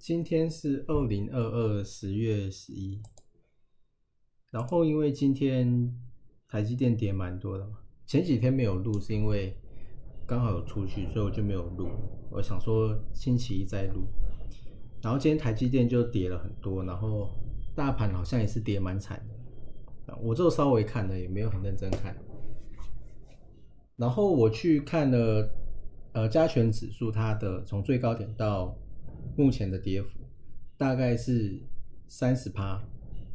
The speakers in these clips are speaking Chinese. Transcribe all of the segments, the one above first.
今天是二零二二十月十一，然后因为今天台积电跌蛮多的嘛，前几天没有录是因为刚好有出去，所以我就没有录。我想说星期一再录，然后今天台积电就跌了很多，然后大盘好像也是跌蛮惨的，我就稍微看了，也没有很认真看。然后我去看了呃加权指数，它的从最高点到目前的跌幅大概是三十趴，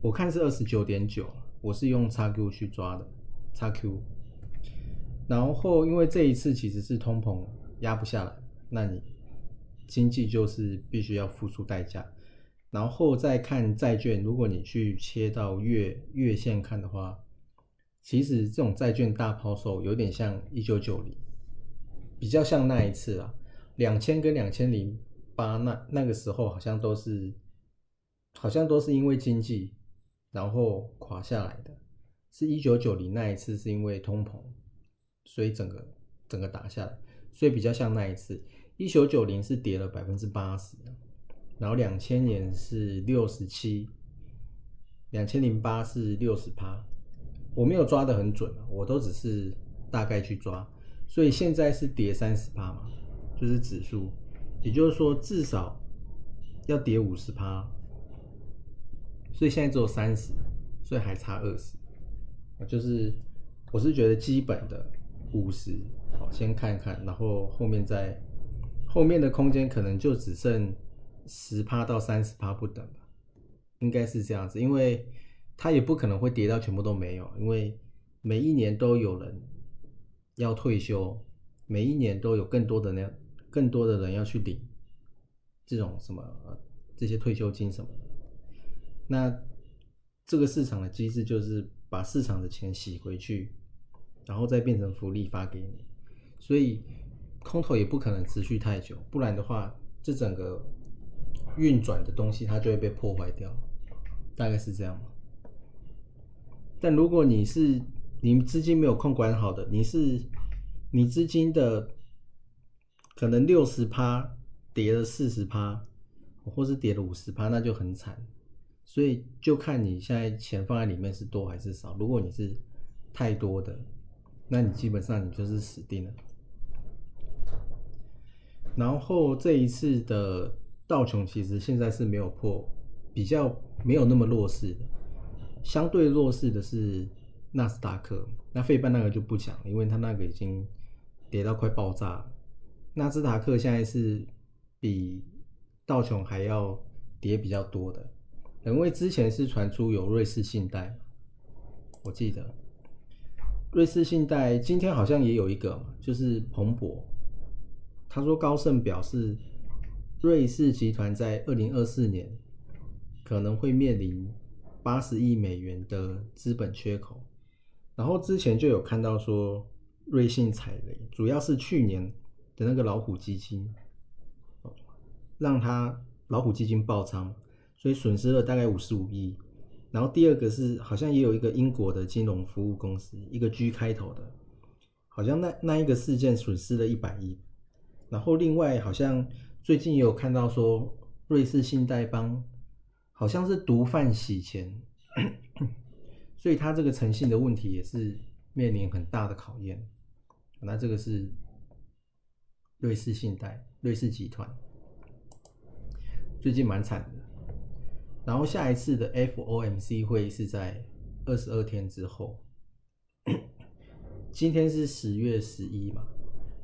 我看是二十九点九，我是用 XQ 去抓的 XQ。然后因为这一次其实是通膨压不下来，那你经济就是必须要付出代价。然后再看债券，如果你去切到月月线看的话，其实这种债券大抛售有点像一九九零，比较像那一次啊，两千跟两千零。八那那个时候好像都是，好像都是因为经济，然后垮下来的。是一九九零那一次是因为通膨，所以整个整个打下来，所以比较像那一次。一九九零是跌了百分之八十，然后两千年是六十七，两千零八是六十趴。我没有抓的很准我都只是大概去抓，所以现在是跌三十趴嘛，就是指数。也就是说，至少要跌五十趴，所以现在只有三十，所以还差二十。就是我是觉得基本的五十，好先看看，然后后面再后面的空间可能就只剩十趴到三十趴不等吧，应该是这样子，因为它也不可能会跌到全部都没有，因为每一年都有人要退休，每一年都有更多的那。更多的人要去领这种什么这些退休金什么的，那这个市场的机制就是把市场的钱洗回去，然后再变成福利发给你，所以空头也不可能持续太久，不然的话，这整个运转的东西它就会被破坏掉，大概是这样但如果你是你资金没有控管好的，你是你资金的。可能六十趴跌了四十趴，或是跌了五十趴，那就很惨。所以就看你现在钱放在里面是多还是少。如果你是太多的，那你基本上你就是死定了。然后这一次的道琼其实现在是没有破，比较没有那么弱势的。相对弱势的是纳斯达克，那费半那个就不讲，因为它那个已经跌到快爆炸了。纳斯达克现在是比道琼还要跌比较多的，因为之前是传出有瑞士信贷，我记得瑞士信贷今天好像也有一个，就是彭博，他说高盛表示瑞士集团在二零二四年可能会面临八十亿美元的资本缺口，然后之前就有看到说瑞信踩雷，主要是去年。的那个老虎基金，让他老虎基金爆仓，所以损失了大概五十五亿。然后第二个是好像也有一个英国的金融服务公司，一个 G 开头的，好像那那一个事件损失了一百亿。然后另外好像最近也有看到说瑞士信贷帮好像是毒贩洗钱，所以他这个诚信的问题也是面临很大的考验。那这个是。瑞士信贷、瑞士集团最近蛮惨的，然后下一次的 FOMC 会议是在二十二天之后，今天是十月十一嘛，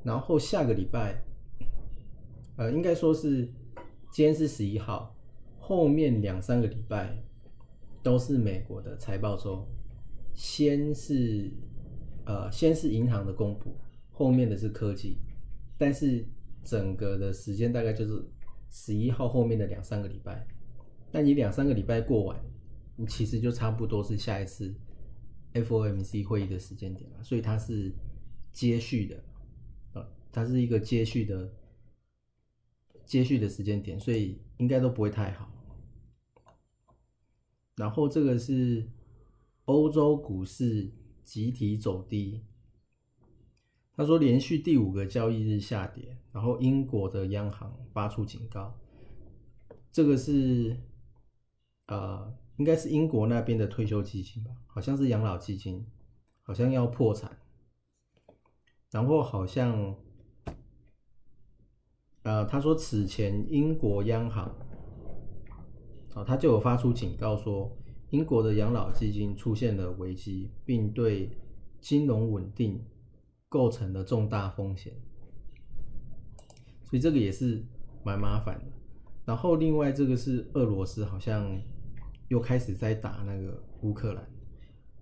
然后下个礼拜，呃，应该说是今天是十一号，后面两三个礼拜都是美国的财报周，先是呃先是银行的公布，后面的是科技。但是整个的时间大概就是十一号后面的两三个礼拜，但你两三个礼拜过完，你其实就差不多是下一次 FOMC 会议的时间点了，所以它是接续的，啊，它是一个接续的接续的时间点，所以应该都不会太好。然后这个是欧洲股市集体走低，他说连续第五个交易日下跌，然后英国的央行发出警告，这个是呃应该是英国那边的退休基金吧，好像是养老基金，好像要破产，然后好像呃他说此前英国央行。啊，他就有发出警告说，英国的养老基金出现了危机，并对金融稳定构成了重大风险，所以这个也是蛮麻烦的。然后另外这个是俄罗斯好像又开始在打那个乌克兰，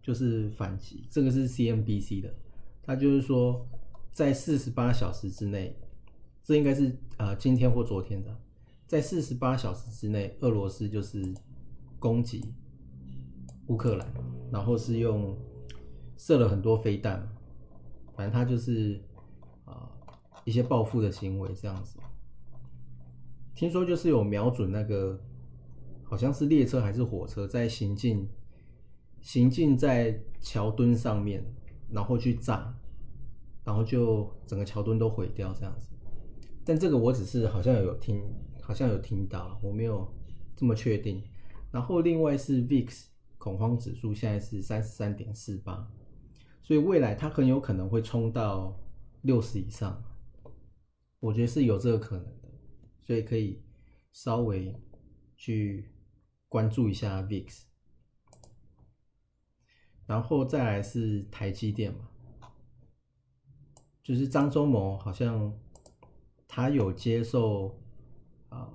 就是反击。这个是 CNBC 的，他就是说在四十八小时之内，这应该是呃今天或昨天的。在四十八小时之内，俄罗斯就是攻击乌克兰，然后是用射了很多飞弹，反正他就是啊一些报复的行为这样子。听说就是有瞄准那个好像是列车还是火车在行进，行进在桥墩上面，然后去炸，然后就整个桥墩都毁掉这样子。但这个我只是好像有听。好像有听到，我没有这么确定。然后另外是 VIX 恐慌指数现在是三十三点四八，所以未来它很有可能会冲到六十以上，我觉得是有这个可能的，所以可以稍微去关注一下 VIX。然后再来是台积电嘛，就是张忠谋好像他有接受。啊，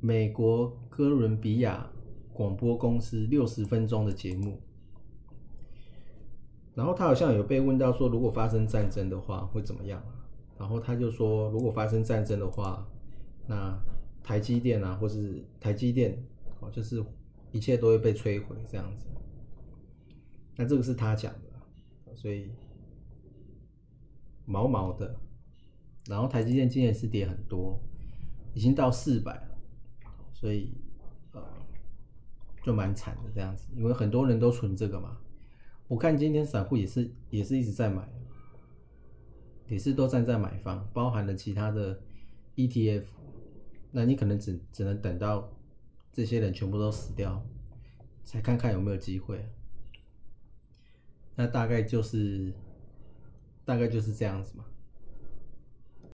美国哥伦比亚广播公司六十分钟的节目，然后他好像有被问到说，如果发生战争的话会怎么样？然后他就说，如果发生战争的话，那台积电啊，或是台积电哦，就是一切都会被摧毁这样子。那这个是他讲的，所以毛毛的。然后台积电今年是跌很多。已经到四百了，所以呃，就蛮惨的这样子，因为很多人都存这个嘛。我看今天散户也是也是一直在买，也是都站在买方，包含了其他的 ETF。那你可能只只能等到这些人全部都死掉，才看看有没有机会。那大概就是大概就是这样子嘛。